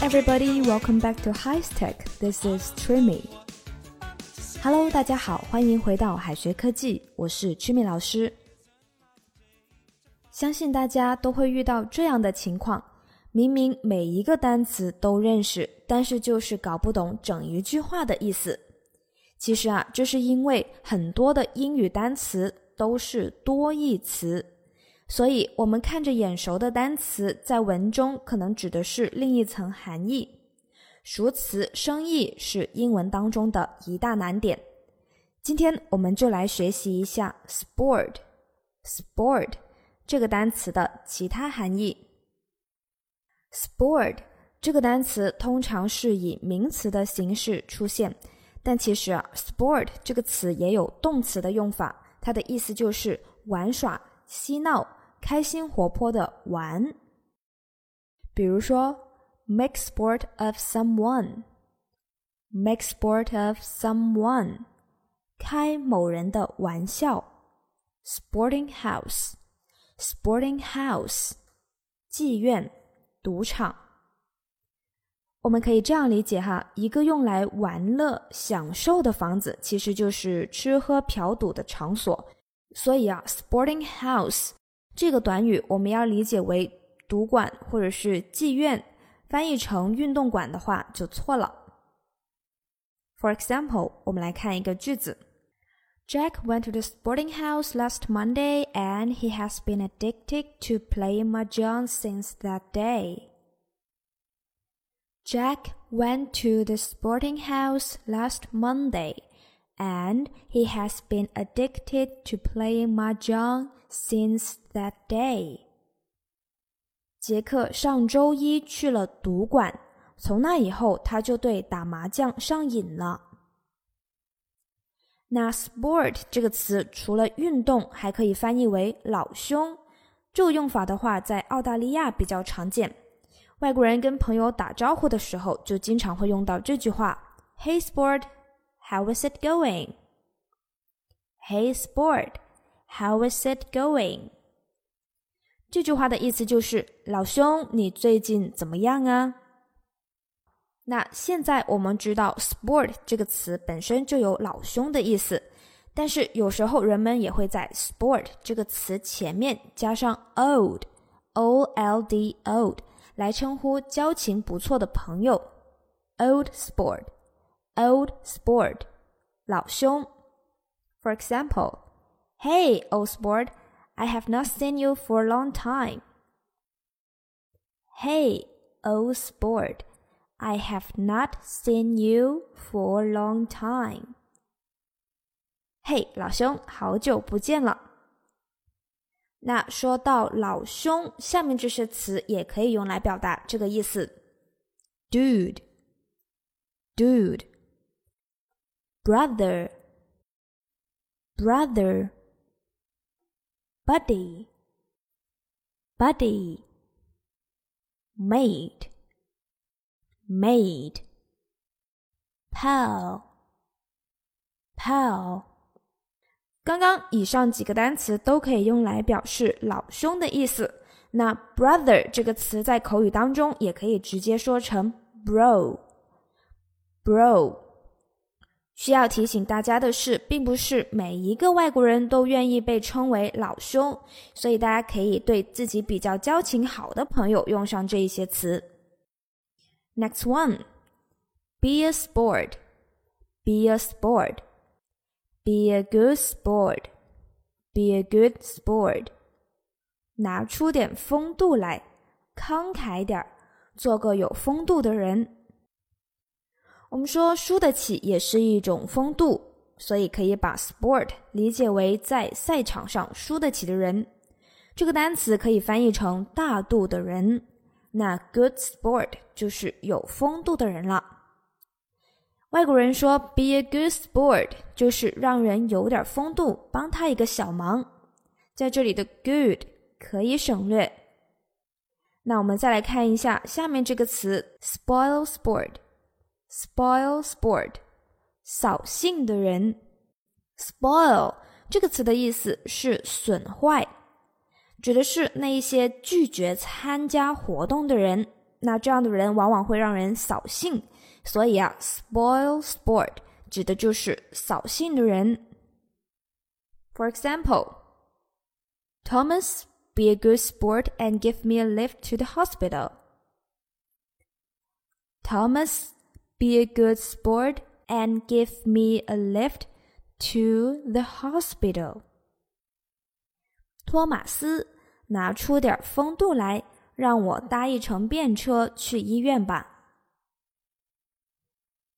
Everybody, welcome back to High Tech. This is Trimmy. Hello，大家好，欢迎回到海学科技，我是 Trimmy 老师。相信大家都会遇到这样的情况：明明每一个单词都认识，但是就是搞不懂整一句话的意思。其实啊，这是因为很多的英语单词都是多义词。所以，我们看着眼熟的单词，在文中可能指的是另一层含义。熟词生义是英文当中的一大难点。今天我们就来学习一下 “sport”，“sport” 这个单词的其他含义。“sport” 这个单词通常是以名词的形式出现，但其实啊，“sport” 这个词也有动词的用法，它的意思就是玩耍、嬉闹。开心活泼的玩，比如说 make sport of someone，make sport of someone，开某人的玩笑；sporting house，sporting house，妓院、赌场。我们可以这样理解哈，一个用来玩乐、享受的房子，其实就是吃喝嫖赌的场所。所以啊，sporting house。这个短语我们要理解为赌馆或者是妓院，翻译成运动馆的话就错了。For example，我们来看一个句子：Jack went to the sporting house last Monday and he has been addicted to playing mahjong since that day. Jack went to the sporting house last Monday and he has been addicted to playing mahjong since that day。杰克上周一去了赌馆，从那以后他就对打麻将上瘾了。那 sport 这个词除了运动，还可以翻译为老兄。这个用法的话，在澳大利亚比较常见。外国人跟朋友打招呼的时候，就经常会用到这句话：“Hey sport, how is it going? Hey sport。” How is it going？这句话的意思就是老兄，你最近怎么样啊？那现在我们知道 “sport” 这个词本身就有老兄的意思，但是有时候人们也会在 “sport” 这个词前面加上 “old”，o l d old 来称呼交情不错的朋友。Old sport，old sport，老兄。For example。Hey, old sport, I have not seen you for a long time. Hey, old sport, I have not seen you for a long time. 嘿，老兄，好久不见了。那说到老兄，下面这些词也可以用来表达这个意思：dude, dude, brother, brother。 buddy, buddy, maid, maid, pal, pal。刚刚以上几个单词都可以用来表示老兄的意思。那 brother 这个词在口语当中也可以直接说成 bro，bro。 需要提醒大家的是，并不是每一个外国人都愿意被称为老兄，所以大家可以对自己比较交情好的朋友用上这一些词。Next one, be a sport, be a sport, be a good sport, be a good sport，拿出点风度来，慷慨点儿，做个有风度的人。我们说输得起也是一种风度，所以可以把 sport 理解为在赛场上输得起的人。这个单词可以翻译成大度的人。那 good sport 就是有风度的人了。外国人说 be a good sport 就是让人有点风度，帮他一个小忙。在这里的 good 可以省略。那我们再来看一下下面这个词 spoil sport。Spoil sport，扫兴的人。Spoil 这个词的意思是损坏，指的是那一些拒绝参加活动的人。 那这样的人往往会让人扫兴。所以啊，spoil sport 指的就是扫兴的人。For example, Thomas, be a good sport and give me a lift to the hospital. Thomas, be a good sport and give me a lift to the hospital. 托马斯，拿出点风度来，让我搭一程便车去医院吧。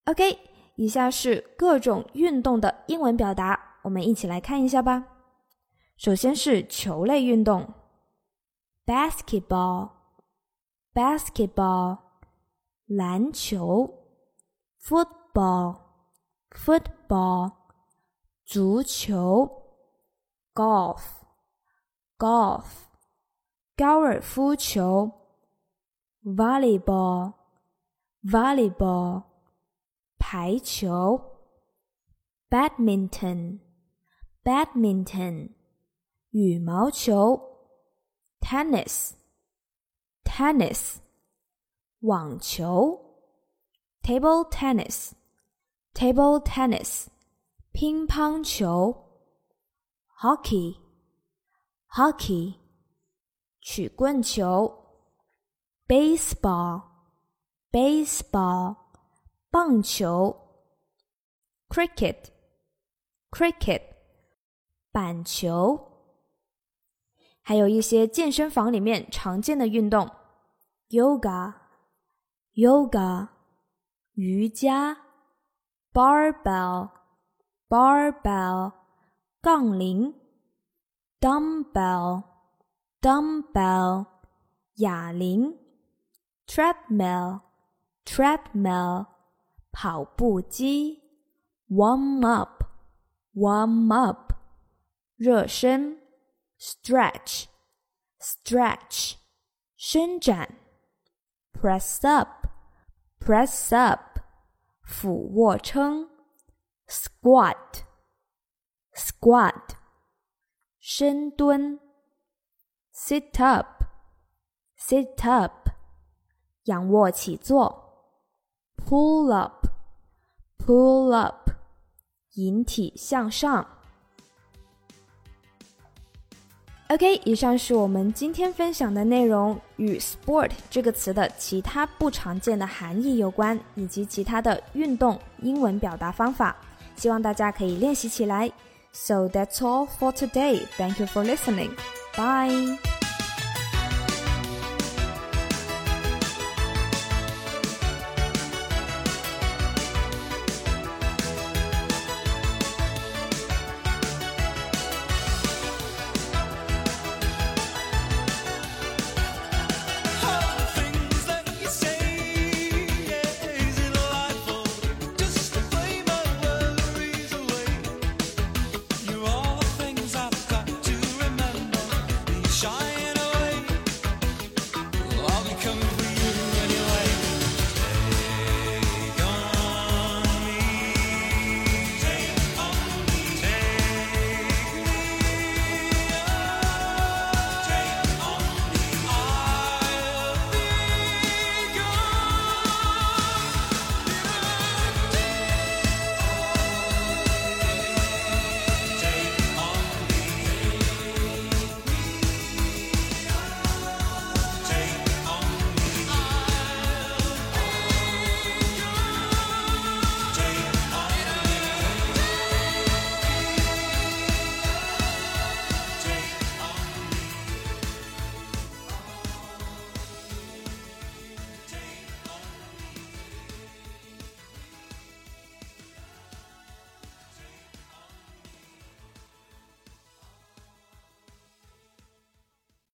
OK，以下是各种运动的英文表达，我们一起来看一下吧。首先是球类运动，basketball，basketball，篮球 ，football，football，足球，golf，golf，高尔夫球，volleyball，volleyball。排球，badminton，badminton，羽毛球，tennis，tennis，网球 ，table tennis，table tennis，乒乓球，hockey，hockey，曲棍球，baseball，baseball。棒球，cricket，cricket，板球，还有一些健身房里面常见的运动，yoga，yoga，瑜伽，barbell，barbell，杠铃，dumbbell，dumbbell，哑铃，treadmill，treadmill。跑步机，warm up，warm up，热身，stretch，stretch，伸展，press up，press up，俯卧撑，squat，squat，深蹲，sit up，sit up，仰卧起坐。Pull up, pull up，引体向上。 OK，以上是我们今天分享的内容，与 sport 这个词的其他不常见的含义有关，以及其他的运动英文表达方法。希望大家可以练习起来。So that's all for today. Thank you for listening. Bye.